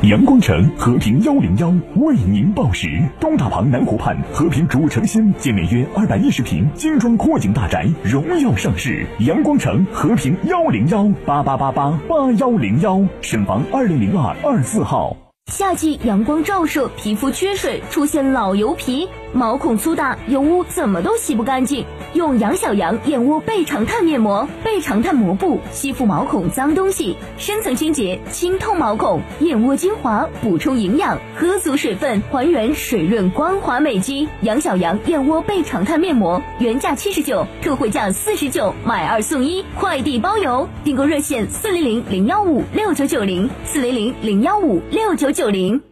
阳光城和平幺零幺为您报时：东大旁南湖畔和平主城新建面约二百一十平精装阔景大宅荣耀上市。阳光城和平幺零幺八八八八八幺零幺，沈房二零零二二四号。夏季阳光照射，皮肤缺水，出现老油皮，毛孔粗大，油污怎么都洗不干净。用杨小羊燕窝倍长炭面膜，倍长炭膜布吸附毛孔脏东西，深层清洁，清透毛孔。燕窝精华补充营养，喝足水分，还原水润光滑美肌。杨小羊燕窝倍长炭面膜原价七十九，特惠价四十九，买二送一，快递包邮。订购热线：四零零零幺五六九九零，四零零零幺五六九九零。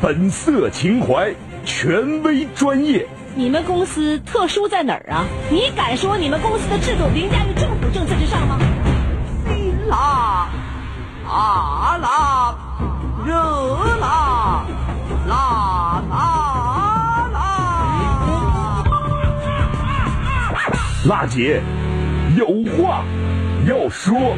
本色情怀，权威专业。你们公司特殊在哪儿啊？你敢说你们公司的制度凌驾于政府政策之上吗？辛辣、啊辣、热辣、辣辣辣。辣姐，有话要说。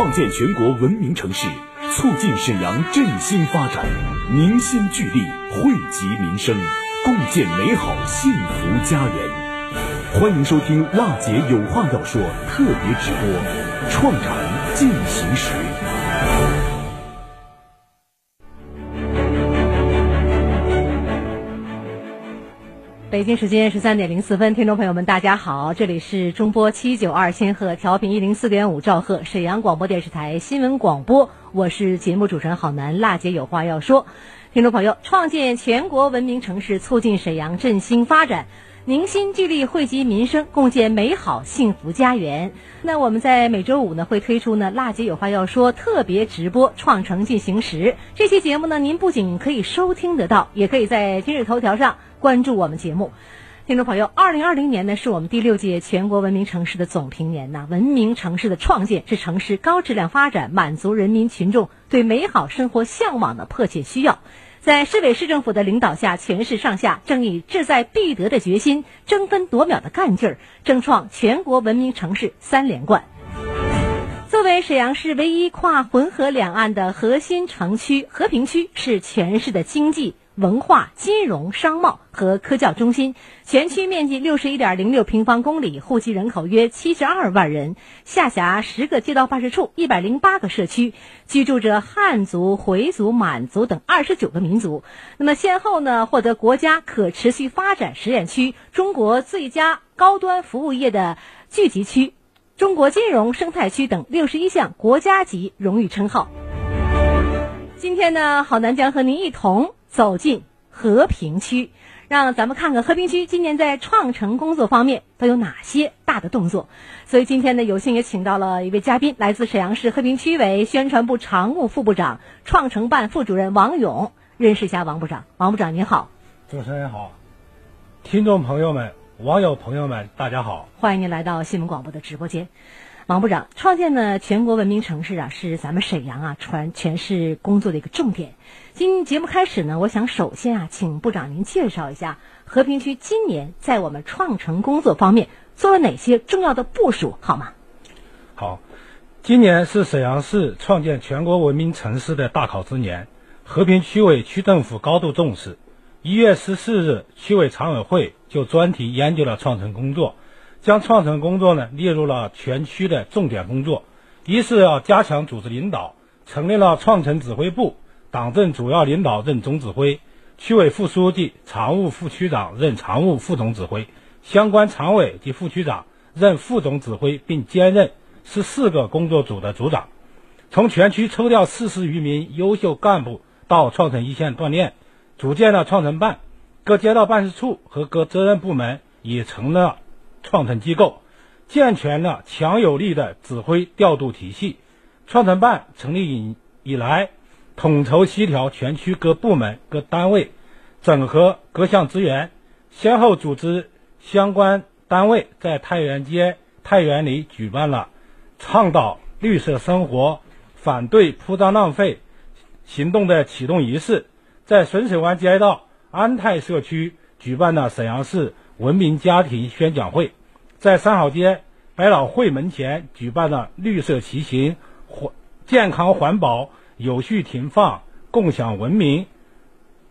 创建全国文明城市，促进沈阳振兴发展，凝心聚力，惠及民生，共建美好幸福家园。欢迎收听《辣姐有话要说》特别直播，创城进行时。北京时间十三点零四分，听众朋友们，大家好，这里是中波七九二千赫调频一零四点五兆赫沈阳广播电视台新闻广播，我是节目主持人郝楠，辣姐有话要说，听众朋友，创建全国文明城市，促进沈阳振兴发展，凝心聚力，惠及民生，共建美好幸福家园。那我们在每周五呢会推出呢辣姐有话要说特别直播，创城进行时。这期节目呢，您不仅可以收听得到，也可以在今日头条上。关注我们节目，听众朋友，二零二零年呢是我们第六届全国文明城市的总评年呐。文明城市的创建是城市高质量发展满足人民群众对美好生活向往的迫切需要。在市委市政府的领导下，全市上下正以志在必得的决心、争分夺秒的干劲儿，争创全国文明城市三连冠。作为沈阳市唯一跨浑河两岸的核心城区，和平区是全市的经济。文化、金融、商贸和科教中心，全区面积六十一点零六平方公里，户籍人口约七十二万人，下辖十个街道办事处，一百零八个社区，居住着汉族、回族、满族等二十九个民族。那么，先后呢获得国家可持续发展实验区、中国最佳高端服务业的聚集区、中国金融生态区等六十一项国家级荣誉称号。今天呢，好男将和您一同走进和平区，让咱们看看和平区今年在创城工作方面都有哪些大的动作。所以今天呢，有幸也请到了一位嘉宾，来自沈阳市和平区委宣传部常务副部长、创城办副主任王勇，认识一下王部长。王部长您好，主持人好，听众朋友们、网友朋友们，大家好，欢迎您来到新闻广播的直播间。王部长，创建呢全国文明城市啊，是咱们沈阳啊传全市工作的一个重点。今节目开始呢，我想首先啊，请部长您介绍一下和平区今年在我们创城工作方面做了哪些重要的部署，好吗？好，今年是沈阳市创建全国文明城市的大考之年，和平区委区政府高度重视。一月十四日，区委常委会就专题研究了创城工作。将创城工作呢列入了全区的重点工作，一是要加强组织领导，成立了创城指挥部，党政主要领导任总指挥，区委副书记、常务副区长任常务副总指挥，相关常委及副区长任副总指挥，并兼任十四个工作组的组长。从全区抽调四十余名优秀干部到创城一线锻炼，组建了创城办，各街道办事处和各责任部门已成了。创城机构健全了强有力的指挥调度体系。创城办成立以以来，统筹协调全区各部门各单位，整合各项资源，先后组织相关单位在太原街、太原里举办了倡导绿色生活、反对铺张浪费行动的启动仪式，在顺水湾街道安泰社区举办了沈阳市。文明家庭宣讲会，在三好街百老汇门前举办了绿色骑行、环健康环保、有序停放、共享文明、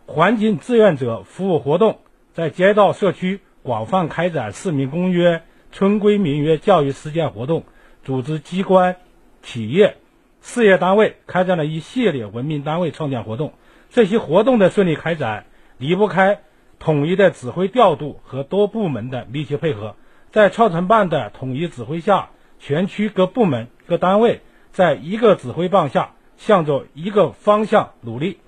环境志愿者服务活动，在街道社区广泛开展市民公约、村规民约教育实践活动，组织机关、企业、事业单位开展了一系列文明单位创建活动。这些活动的顺利开展，离不开。统一的指挥调度和多部门的密切配合，在创城办的统一指挥下，全区各部门各单位在一个指挥棒下，向着一个方向努力。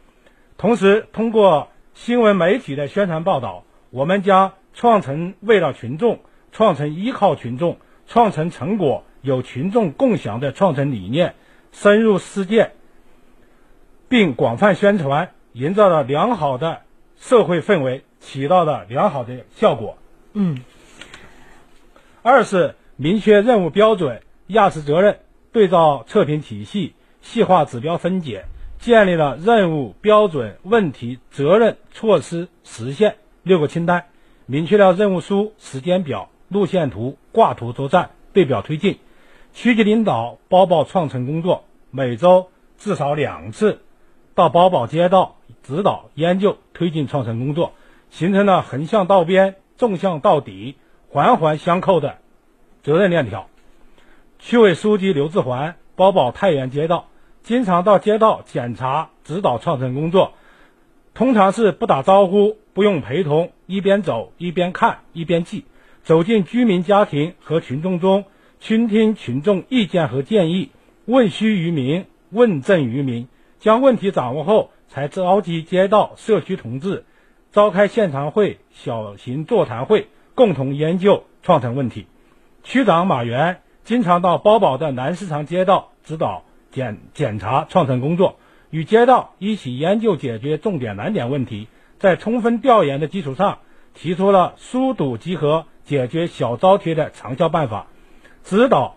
同时，通过新闻媒体的宣传报道，我们将创成为了群众、创成依靠群众、创成成果有群众共享的创成理念深入实践，并广泛宣传，营造了良好的社会氛围。起到了良好的效果。嗯。二是明确任务标准、压实责任、对照测评体系、细化指标分解，建立了任务标准、问题、责任、措施、实现六个清单，明确了任务书、时间表、路线图、挂图作战，对表推进。区级领导包保创城工作，每周至少两次到包保街道指导研究推进创城工作。形成了横向到边、纵向到底、环环相扣的责任链条。区委书记刘志环包保太原街道，经常到街道检查指导创城工作，通常是不打招呼、不用陪同，一边走一边看一边记，走进居民家庭和群众中，倾听群众意见和建议，问需于民、问政于民，将问题掌握后，才召集街道社区同志。召开现场会、小型座谈会，共同研究创城问题。区长马原经常到包保的南市场街道指导检检查创城工作，与街道一起研究解决重点难点问题。在充分调研的基础上，提出了疏堵集合解决小招贴的长效办法，指导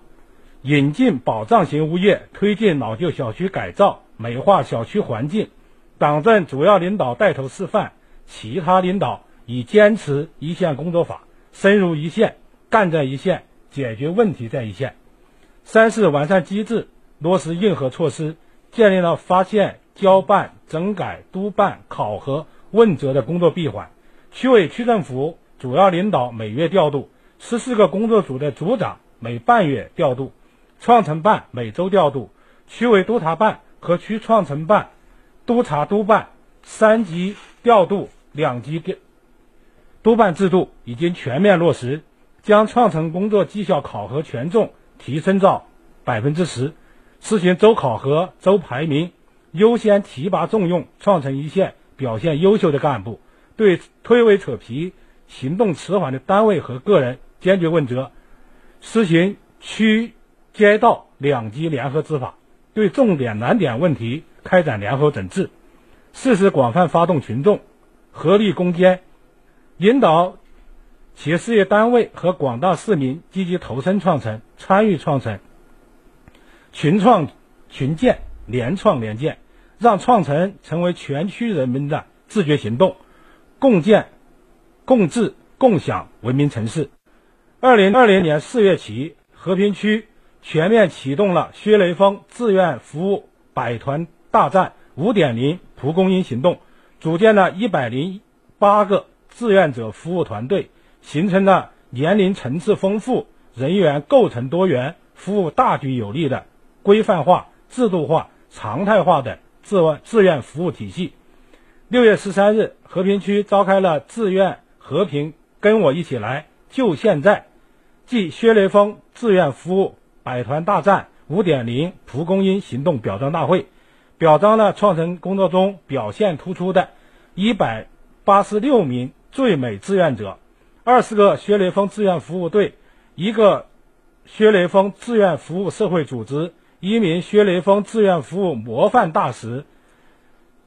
引进保障型物业，推进老旧小区改造，美化小区环境。党政主要领导带头示范。其他领导以坚持一线工作法，深入一线，干在一线，解决问题在一线。三是完善机制，落实硬核措施，建立了发现、交办、整改、督办、考核问责的工作闭环。区委区政府主要领导每月调度，十四个工作组的组长每半月调度，创城办每周调度，区委督查办和区创城办、督查督办三级调度、两级调督办制度已经全面落实，将创城工作绩效考核权重提升到百分之十，实行周考核、周排名，优先提拔重用创城一线表现优秀的干部，对推诿扯皮、行动迟缓的单位和个人坚决问责，实行区街道两级联合执法，对重点难点问题开展联合整治，适时广泛发动群众合力攻坚，引导企事业单位和广大市民积极投身创城，参与创城，群创群建，联创联建，让创城成为全区人民的自觉行动，共建、共治、共享文明城市。二零二零年四月起，和平区全面启动了薛雷锋志愿服务百团大战五点零蒲公英行动，组建了一百零八个志愿者服务团队，形成了年龄层次丰富、人员构成多元、服务大局有力的规范化、制度化、常态化的志愿志愿服务体系。六月十三日，和平区召开了志愿和平跟我一起来就现在暨薛雷锋志愿服务百团大战五点零蒲公英行动表彰大会，表彰了创城工作中表现突出的一百八十六名最美志愿者，二十个薛雷锋志愿服务队，一个薛雷锋志愿服务社会组织，一名薛雷锋志愿服务模范大使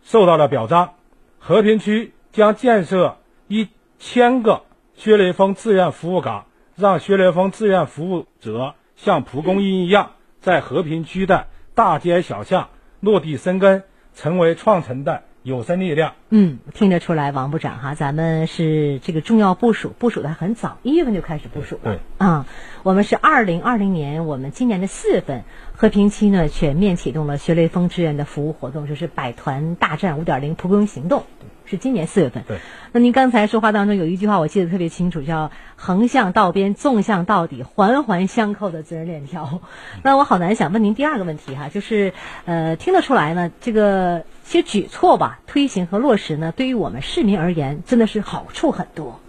受到了表彰。和平区将建设一千个薛雷锋志愿服务岗，让薛雷锋志愿服务者像蒲公英一样，在和平区的大街小巷落地生根，成为创城的有生力量。嗯，听得出来，王部长哈，咱们是这个重要部署，部署的很早，一月份就开始部署了。对啊，我们是二零二零年，我们今年的四月份，和平期呢全面启动了学雷锋志愿的服务活动，就是百团大战五点零蒲公英行动，是今年四月份。对。那您刚才说话当中有一句话我记得特别清楚，叫“横向到边，纵向到底，环环相扣的责任链条”。那我好难想问您第二个问题哈，就是呃，听得出来呢，这个些举措吧，推行和落实呢，对于我们市民而言，真的是好处很多。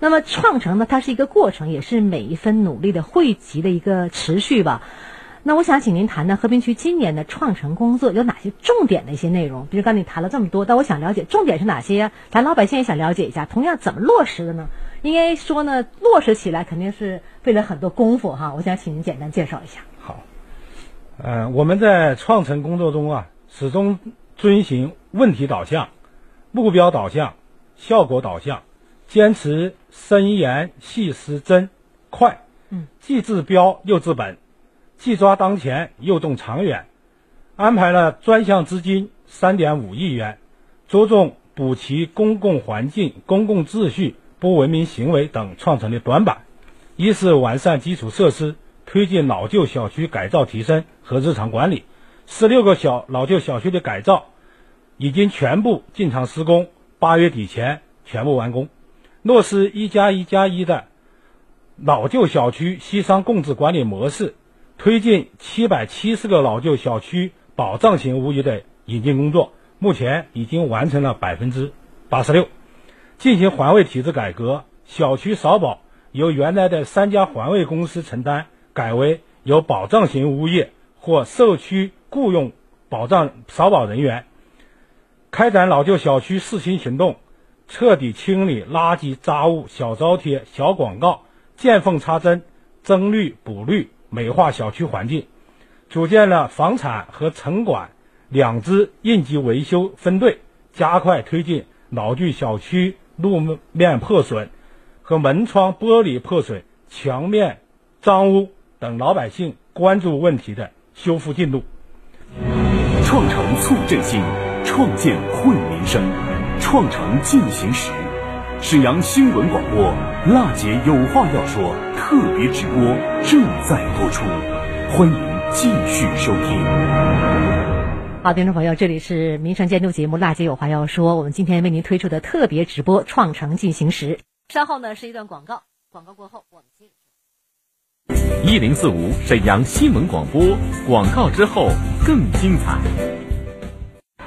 那么创城呢，它是一个过程，也是每一分努力的汇集的一个持续吧。那我想请您谈谈和平区今年的创城工作有哪些重点的一些内容？比如刚才你谈了这么多，但我想了解重点是哪些呀？咱老百姓也想了解一下，同样怎么落实的呢？应该说呢，落实起来肯定是费了很多功夫哈。我想请您简单介绍一下。好，呃，我们在创城工作中啊，始终遵循问题导向、目标导向、效果导向，坚持深研细思真快，嗯，既治标又治本。既抓当前又动长远，安排了专项资金三点五亿元，着重补齐公共环境、公共秩序不文明行为等创城的短板。一是完善基础设施，推进老旧小区改造提升和日常管理。十六个小老旧小区的改造已经全部进场施工，八月底前全部完工。落实一加一加一的老旧小区西商共治管理模式。推进七百七十个老旧小区保障型物业的引进工作，目前已经完成了百分之八十六。进行环卫体制改革，小区扫保由原来的三家环卫公司承担，改为由保障型物业或社区雇佣保障扫保人员。开展老旧小区四清行动，彻底清理垃圾杂物、小招贴、小广告，见缝插针，增绿补绿。美化小区环境，组建了房产和城管两支应急维修分队，加快推进老旧小区路面破损和门窗玻璃破损、墙面脏污等老百姓关注问题的修复进度。创城促振兴，创建惠民生，创城进行时。沈阳新闻广播《娜姐有话要说》特别直播正在播出，欢迎继续收听。好，听众朋友，这里是民生监督节目《辣姐有话要说》，我们今天为您推出的特别直播《创城进行时》。稍后呢是一段广告，广告过后我们接着。一零四五沈阳新闻广播，广告之后更精彩。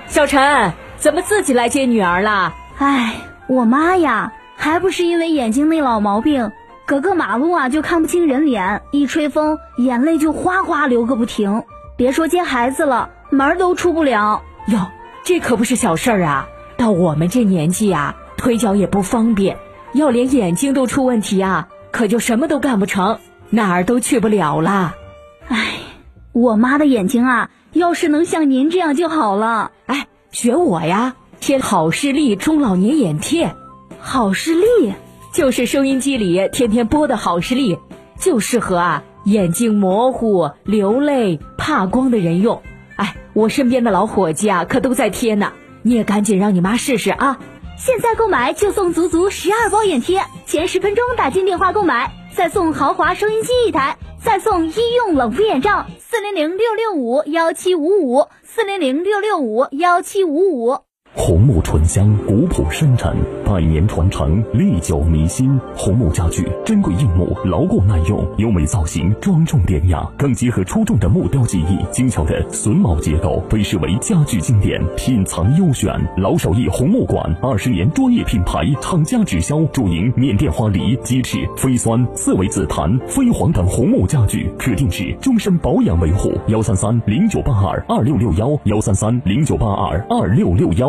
小陈，怎么自己来接女儿了？唉，我妈呀，还不是因为眼睛那老毛病，隔个马路啊就看不清人脸，一吹风眼泪就哗哗流个不停。别说接孩子了。门都出不了哟，这可不是小事儿啊！到我们这年纪呀，腿脚也不方便，要连眼睛都出问题啊，可就什么都干不成，哪儿都去不了了。唉，我妈的眼睛啊，要是能像您这样就好了。哎，学我呀，贴好视力中老年眼贴。好视力就是收音机里天天播的好视力，就适合啊眼睛模糊、流泪、怕光的人用。哎，我身边的老伙计啊，可都在贴呢。你也赶紧让你妈试试啊！现在购买就送足足十二包眼贴，前十分钟打进电话购买，再送豪华收音机一台，再送医用冷敷眼罩。四零零六六五幺七五五，四零零六六五幺七五五。红木醇香，古朴深沉，百年传承，历久弥新。红木家具，珍贵硬木，牢固耐用，优美造型，庄重典雅，更结合出众的木雕技艺，精巧的榫卯结构，被视为家具经典，品藏优选。老手艺红木馆，二十年专业品牌，厂家直销，主营缅甸花梨、鸡翅、飞酸、四维紫檀、飞黄等红木家具，可定制，终身保养维护。幺三三零九八二二六六幺，幺三三零九八二二六六幺。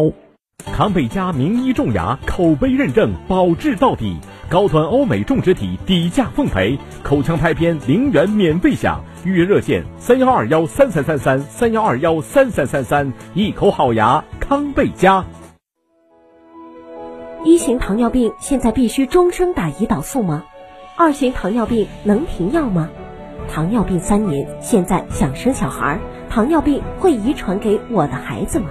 康贝佳名医种牙，口碑认证，保质到底。高端欧美种植体，底价奉陪。口腔拍片零元免费享，预约热线三幺二幺三三三三三幺二幺三三三三。一口好牙，康贝佳。一型糖尿病现在必须终生打胰岛素吗？二型糖尿病能停药吗？糖尿病三年，现在想生小孩，糖尿病会遗传给我的孩子吗？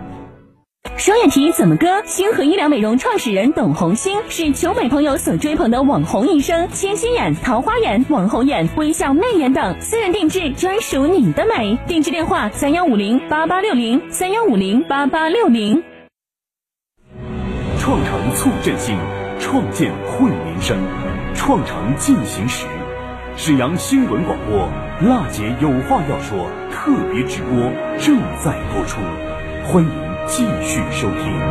双眼皮怎么割？星河医疗美容创始人董红星是求美朋友所追捧的网红医生，清新眼、桃花眼、网红眼、微笑媚眼等，私人定制，专属你的美。定制电话：三幺五零八八六零三幺五零八八六零。创城促振兴，创建惠民生，创城进行时，沈阳新闻广播娜姐有话要说特别直播正在播出，欢迎。继续收听。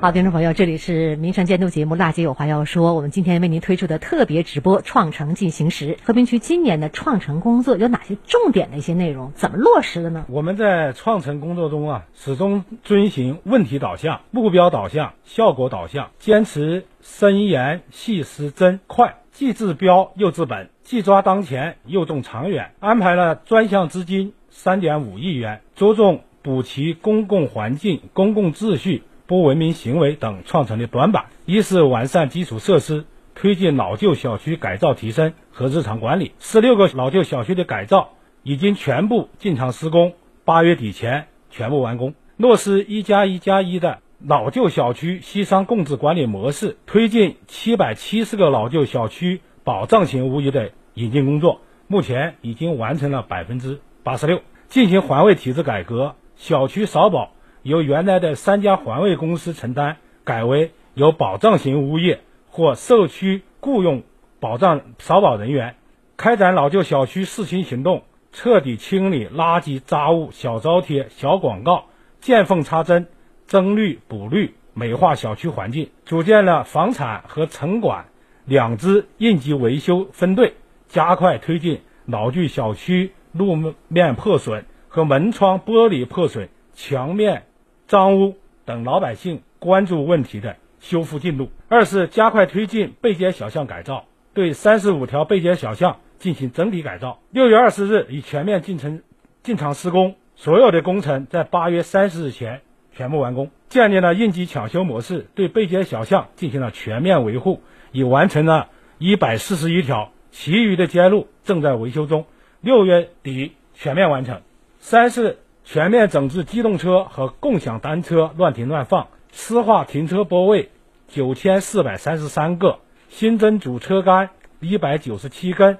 好，听众朋友，这里是民生监督节目《辣姐有话要说》，我们今天为您推出的特别直播《创城进行时》。和平区今年的创城工作有哪些重点的一些内容？怎么落实的呢？我们在创城工作中啊，始终遵循问题导向、目标导向、效果导向，坚持深研细思真快，既治标又治本，既抓当前又重长远。安排了专项资金三点五亿元，着重。补齐公共环境、公共秩序不文明行为等创城的短板。一是完善基础设施，推进老旧小区改造提升和日常管理。十六个老旧小区的改造已经全部进场施工，八月底前全部完工。落实一加一加一的老旧小区西商共治管理模式，推进七百七十个老旧小区保障型物业的引进工作，目前已经完成了百分之八十六。进行环卫体制改革。小区扫保由原来的三家环卫公司承担，改为由保障型物业或社区雇佣保障扫保人员，开展老旧小区四清行动，彻底清理垃圾杂物、小招贴、小广告，见缝插针，增绿补绿，美化小区环境。组建了房产和城管两支应急维修分队，加快推进老旧小区路面破损和门窗玻璃破损、墙面脏污等老百姓关注问题的修复进度。二是加快推进背街小巷改造，对三十五条背街小巷进行整体改造。六月二十日已全面进程进场施工，所有的工程在八月三十日前全部完工。建立了应急抢修模式，对背街小巷进行了全面维护，已完成了一百四十一条，其余的街路正在维修中，六月底全面完成。三是全面整治机动车和共享单车乱停乱放，施划停车泊位九千四百三十三个，新增主车杆一百九十七根，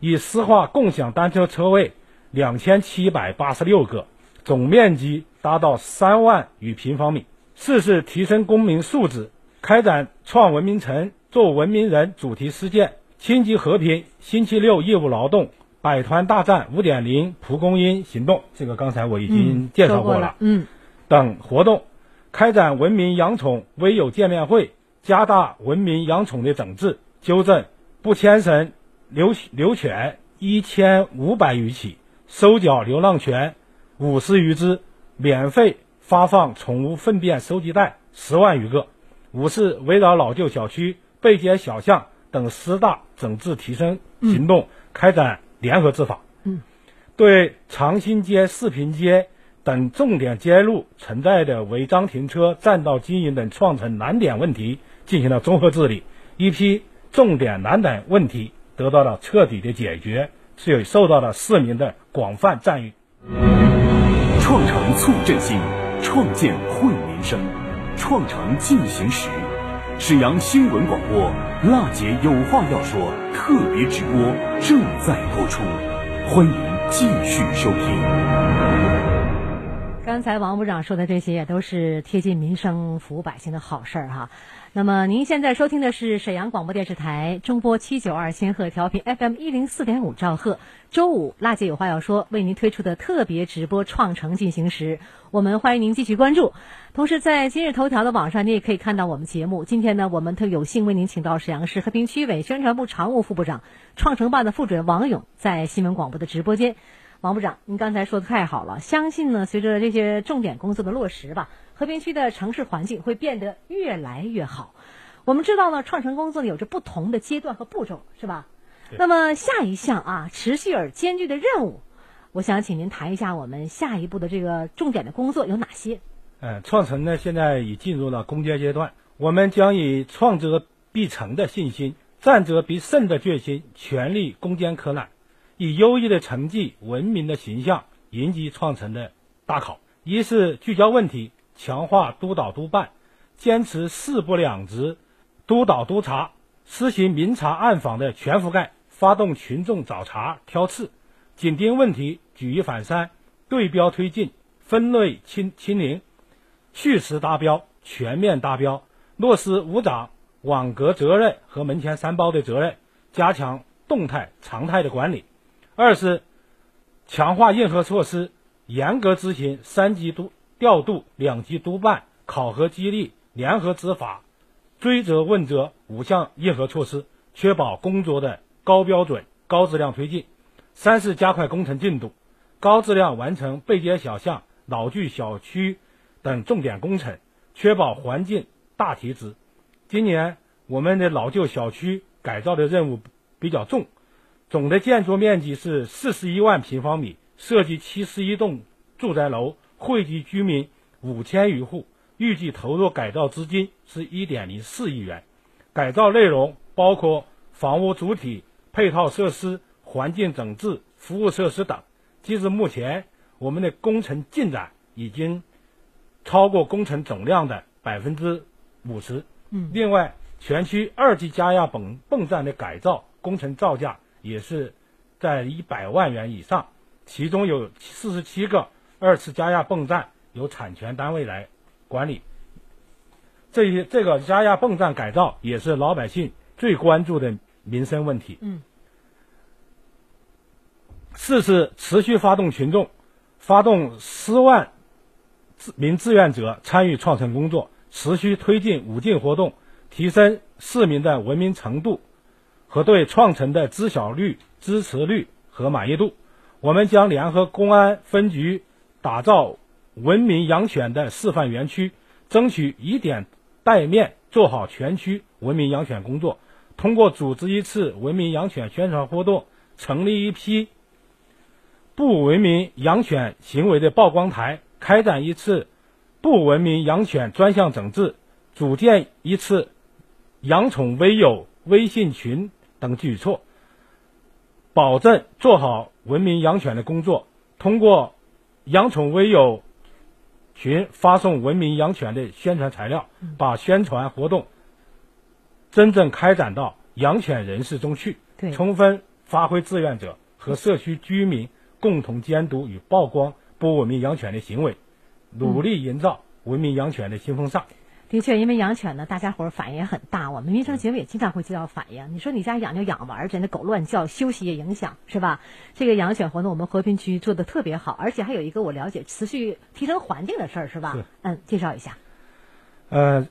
已施划共享单车车位两千七百八十六个，总面积达到三万余平方米。四是提升公民素质，开展创文明城、做文明人主题实践，青吉和平星期六义务劳动百团大战五点零蒲公英行动，这个刚才我已经介绍过了。嗯，等活动，开展文明养宠微友见面会，加大文明养宠的整治，纠正不牵绳留留犬一千五百余起，收缴流浪犬五十余只，免费。发放宠物粪便收集袋十万余个。五是围绕老旧小区、背街小巷等十大整治提升行动开展联合执法。嗯，对长兴街、四平街等重点街路存在的违章停车、占道经营等创城难点问题进行了综合治理，一批重点难点问题得到了彻底的解决，是有受到了市民的广泛赞誉。创城促振兴。创建惠民生，创城进行时，沈阳新闻广播娜姐有话要说特别直播正在播出，欢迎继续收听。刚才王部长说的这些也都是贴近民生、服务百姓的好事儿哈。那么您现在收听的是沈阳广播电视台中波七九二千赫调频 FM 一零四点五兆赫，周五娜姐有话要说为您推出的特别直播《创城进行时》，我们欢迎您继续关注。同时，在今日头条的网上，你也可以看到我们节目。今天呢，我们特有幸为您请到沈阳市和平区委宣传部常务副部长、创城办的副主任王勇在新闻广播的直播间。王部长，您刚才说的太好了，相信呢，随着这些重点工作的落实吧。和平区的城市环境会变得越来越好。我们知道呢，创城工作有着不同的阶段和步骤，是吧？那么下一项啊，持续而艰巨的任务，我想请您谈一下我们下一步的这个重点的工作有哪些？嗯，创城呢现在已进入了攻坚阶段，我们将以创则必成的信心、战则必胜的决心，全力攻坚克难，以优异的成绩、文明的形象迎击创城的大考。一是聚焦问题。强化督导督办，坚持四不两直，督导督查，实行明察暗访的全覆盖，发动群众找茬挑刺，紧盯问题，举一反三，对标推进，分类清清零，序时达标，全面达标，落实五长网格责任和门前三包的责任，加强动态常态的管理。二是强化硬核措施，严格执行三级督。调度两级督办、考核激励、联合执法、追责问责五项硬核措施，确保工作的高标准、高质量推进。三是加快工程进度，高质量完成背街小巷、老旧小区等重点工程，确保环境大提质。今年我们的老旧小区改造的任务比较重，总的建筑面积是四十一万平方米，涉及七十一栋住宅楼。惠及居民五千余户，预计投入改造资金是一点零四亿元。改造内容包括房屋主体、配套设施、环境整治、服务设施等。截至目前，我们的工程进展已经超过工程总量的百分之五十。嗯，另外，全区二级加压泵泵站的改造工程造价也是在一百万元以上，其中有四十七个。二次加压泵站由产权单位来管理，这些这个加压泵站改造也是老百姓最关注的民生问题。嗯。四是持续发动群众，发动十万名志愿者参与创城工作，持续推进五进活动，提升市民的文明程度和对创城的知晓率、支持率和满意度。我们将联合公安分局打造文明养犬的示范园区，争取以点带面做好全区文明养犬工作。通过组织一次文明养犬宣传活动，成立一批不文明养犬行为的曝光台，开展一次不文明养犬专项整治，组建一次养宠微友微信群等举措，保证做好文明养犬的工作。通过养宠微友群发送文明养犬的宣传材料，把宣传活动真正开展到养犬人士中去，充分发挥志愿者和社区居民共同监督与曝光不文明养犬的行为，努力营造文明养犬的新风尚。的确，因为养犬呢，大家伙儿反应也很大。我们民生节目也经常会接到反映。你说你家养就养吧，而且那狗乱叫，休息也影响，是吧？这个养犬活动我们和平区做的特别好，而且还有一个我了解持续提升环境的事儿，是吧？是嗯，介绍一下。呃，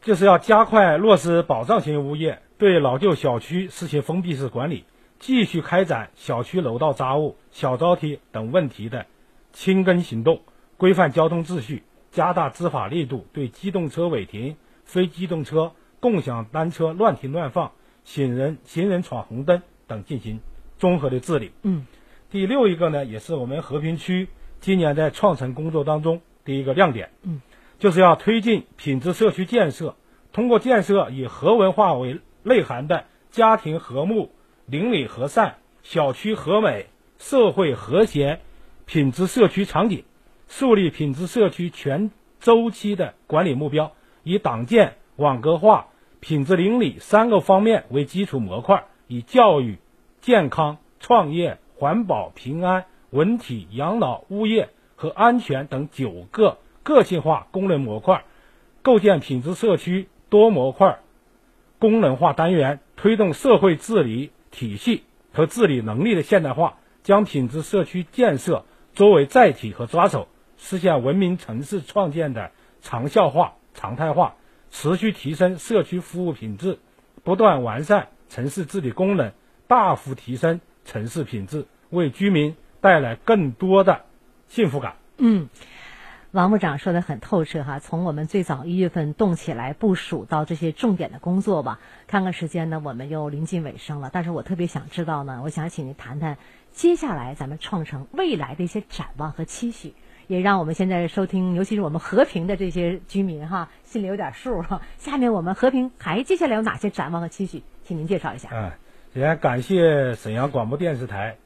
就是要加快落实保障型物业对老旧小区实行封闭式管理，继续开展小区楼道杂物、小招梯等问题的清根行动，规范交通秩序，加大执法力度，对机动车违停、非机动车、共享单车乱停乱放、行人行人闯红灯等进行综合的治理。嗯，第六一个呢，也是我们和平区今年在创城工作当中的一个亮点。嗯，就是要推进品质社区建设，通过建设以和文化为内涵的家庭和睦、邻里和善、小区和美、社会和谐品质社区场景，树立品质社区全周期的管理目标，以党建、网格化、品质邻里三个方面为基础模块，以教育、健康、创业、环保、平安、文体、养老、物业和安全等九个个性化功能模块，构建品质社区多模块功能化单元，推动社会治理体系和治理能力的现代化，将品质社区建设作为载体和抓手，实现文明城市创建的长效化、常态化，持续提升社区服务品质，不断完善城市治理功能，大幅提升城市品质，为居民带来更多的幸福感。嗯，王部长说的很透彻哈，从我们最早一月份动起来部署到这些重点的工作吧。看看时间呢，我们又临近尾声了。但是我特别想知道呢，我想请您谈谈接下来咱们创城未来的一些展望和期许，也让我们现在收听，尤其是我们和平的这些居民哈，心里有点数哈。下面我们和平还接下来有哪些展望和期许，请您介绍一下。嗯，首先感谢沈阳广播电视台，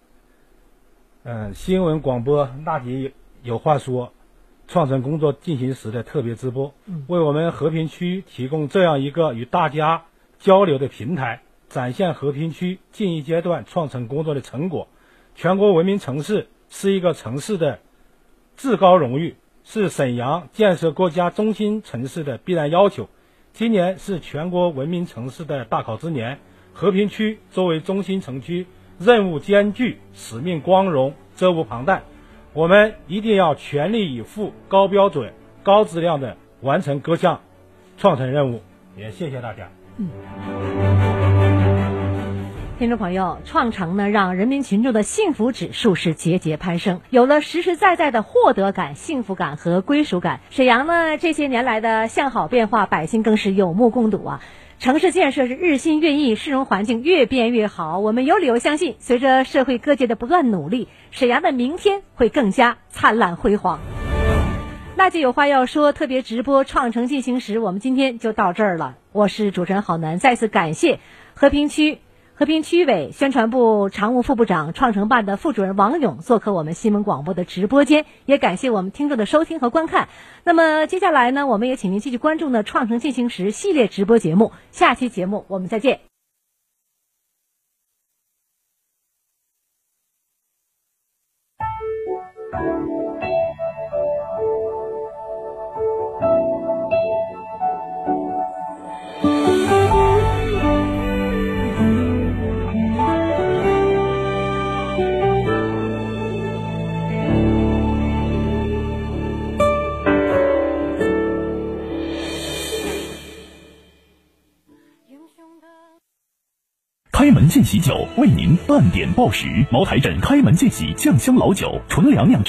嗯，新闻广播那集有话说，创城工作进行时的特别直播，为我们和平区提供这样一个与大家交流的平台，展现和平区近一阶段创城工作的成果。全国文明城市是一个城市的至高荣誉，是沈阳建设国家中心城市的必然要求。今年是全国文明城市的大考之年，和平区作为中心城区，任务艰巨，使命光荣，责无旁贷。我们一定要全力以赴、高标准、高质量的完成各项创城任务。也谢谢大家。听众朋友，创城呢，让人民群众的幸福指数是节节攀升，有了实实在在的获得感、幸福感和归属感。沈阳呢，这些年来的向好变化，百姓更是有目共睹啊。城市建设是日新月异，市容环境越变越好。我们有理由相信，随着社会各界的不断努力，沈阳的明天会更加灿烂辉煌。那就有话要说，特别直播《创城进行时》，我们今天就到这儿了。我是主持人郝楠，再次感谢和平区。和平区委宣传部常务副部长、创城办的副主任王勇做客我们新闻广播的直播间，也感谢我们听众的收听和观看。那么接下来呢，我们也请您继续关注呢《创城进行时》系列直播节目。下期节目我们再见。开门见喜酒为您半点报时。茅台镇开门见喜酱香老酒，纯粮酿。